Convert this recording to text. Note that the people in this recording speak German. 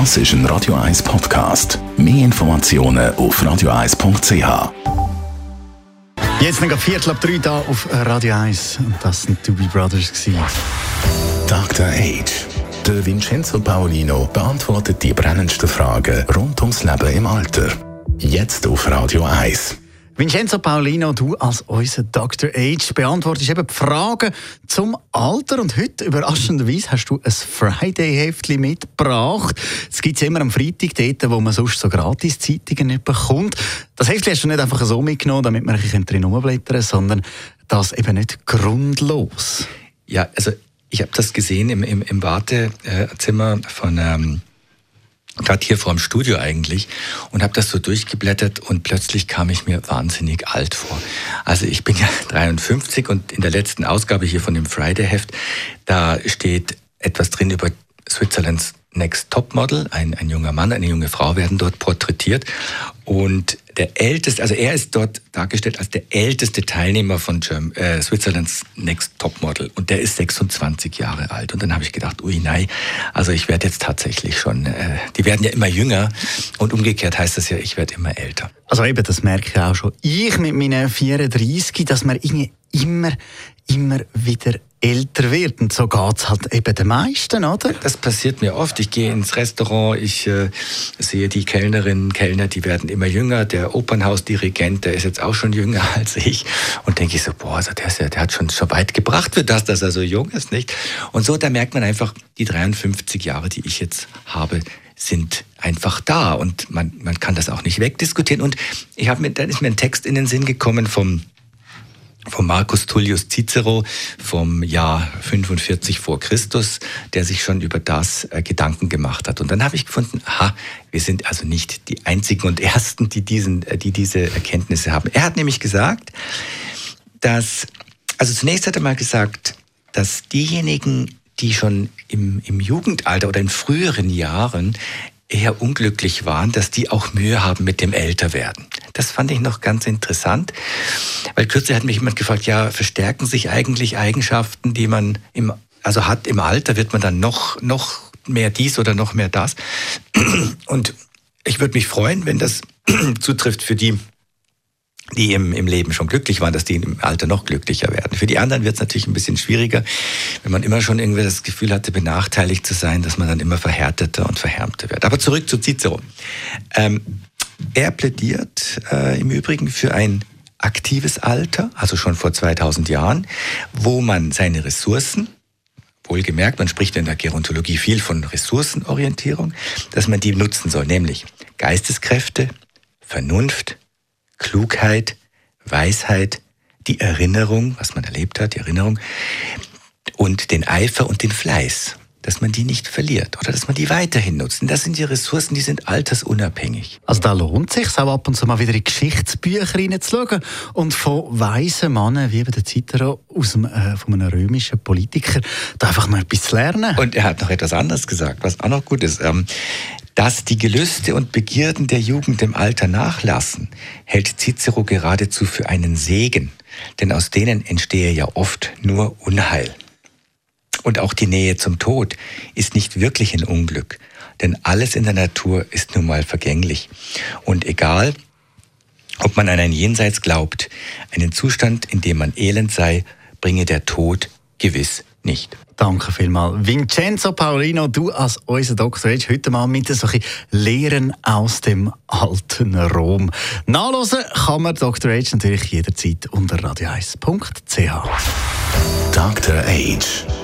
Das ist ein Radio 1 Podcast. Mehr Informationen auf radio1.ch. Jetzt noch Viertel ab drei da auf Radio 1. Und das sind die Doobie Brothers. Gewesen. Dr. Age. Der Vincenzo Paolino beantwortet die brennendsten Fragen rund ums Leben im Alter. Jetzt auf Radio 1. Vincenzo Paulino, du als unser Dr. Age beantwortest eben die Fragen zum Alter und heute überraschenderweise hast du ein Friday-Heftchen mitgebracht. Das gibt es immer am Freitag, dort, wo man sonst so Gratis-Zeitungen nicht bekommt. Das Heftchen hast du nicht einfach so mitgenommen, damit man ein drin rumblättern sondern das eben nicht grundlos. Ja, also ich habe das gesehen im, im, im Wartezimmer von... Ähm gerade hier vor dem Studio eigentlich und habe das so durchgeblättert und plötzlich kam ich mir wahnsinnig alt vor. Also ich bin ja 53 und in der letzten Ausgabe hier von dem Friday-Heft, da steht etwas drin über Switzerlands Next Top Model. Ein, ein junger Mann, eine junge Frau werden dort porträtiert. Und der älteste, also er ist dort dargestellt als der älteste Teilnehmer von Germ, äh, Switzerlands Next Top Model. Und der ist 26 Jahre alt. Und dann habe ich gedacht, ui nein, also ich werde jetzt tatsächlich schon, äh, die werden ja immer jünger. Und umgekehrt heißt das ja, ich werde immer älter. Also eben, das merke ich auch schon. Ich mit meinen 34, dass man immer, immer wieder älter wird. Und so geht es halt eben den meisten, oder? Das passiert mir oft. Ich gehe ins Restaurant, ich äh, sehe die Kellnerinnen, Kellner, die werden immer jünger. Der Opernhausdirigent, der ist jetzt auch schon jünger als ich. Und denke ich so, boah, also der, ist ja, der hat schon, schon weit gebracht für das, dass er so jung ist, nicht? Und so, da merkt man einfach, die 53 Jahre, die ich jetzt habe, sind einfach da und man, man kann das auch nicht wegdiskutieren. Und ich habe mir, dann ist mir ein Text in den Sinn gekommen vom vom Marcus Tullius Cicero vom Jahr 45 vor Christus, der sich schon über das äh, Gedanken gemacht hat. Und dann habe ich gefunden, aha, wir sind also nicht die einzigen und ersten, die diesen, äh, die diese Erkenntnisse haben. Er hat nämlich gesagt, dass, also zunächst hat er mal gesagt, dass diejenigen, die schon im, im Jugendalter oder in früheren Jahren eher unglücklich waren, dass die auch Mühe haben mit dem Älterwerden. Das fand ich noch ganz interessant, weil kürzlich hat mich jemand gefragt, ja, verstärken sich eigentlich Eigenschaften, die man im, also hat im Alter, wird man dann noch, noch mehr dies oder noch mehr das? Und ich würde mich freuen, wenn das zutrifft für die, die im, im Leben schon glücklich waren, dass die im Alter noch glücklicher werden. Für die anderen wird es natürlich ein bisschen schwieriger, wenn man immer schon irgendwie das Gefühl hatte, benachteiligt zu sein, dass man dann immer verhärteter und verhärmter wird. Aber zurück zu Cicero. Ähm, er plädiert äh, im Übrigen für ein aktives Alter, also schon vor 2000 Jahren, wo man seine Ressourcen, wohlgemerkt, man spricht in der Gerontologie viel von Ressourcenorientierung, dass man die nutzen soll, nämlich Geisteskräfte, Vernunft, Klugheit, Weisheit, die Erinnerung, was man erlebt hat, die Erinnerung, und den Eifer und den Fleiß dass man die nicht verliert oder dass man die weiterhin nutzt. Und das sind die Ressourcen, die sind altersunabhängig. Also da lohnt es sich auch ab und zu mal wieder in Geschichtsbücher reinzuschauen und von weisen Männern wie eben der Cicero aus dem, äh, von einem römischen Politiker da einfach mal etwas zu lernen. Und er hat noch etwas anderes gesagt, was auch noch gut ist. Ähm, dass die Gelüste und Begierden der Jugend im Alter nachlassen, hält Cicero geradezu für einen Segen, denn aus denen entstehe ja oft nur Unheil. Und auch die Nähe zum Tod ist nicht wirklich ein Unglück, denn alles in der Natur ist nun mal vergänglich. Und egal, ob man an ein Jenseits glaubt, einen Zustand, in dem man elend sei, bringe der Tod gewiss nicht. Danke vielmals. Vincenzo Paulino, du als unser Dr. Age, heute mal mit solchen Lehren aus dem alten Rom. Nachlesen kann man Dr. Age natürlich jederzeit unter radio1.ch. Dr. Age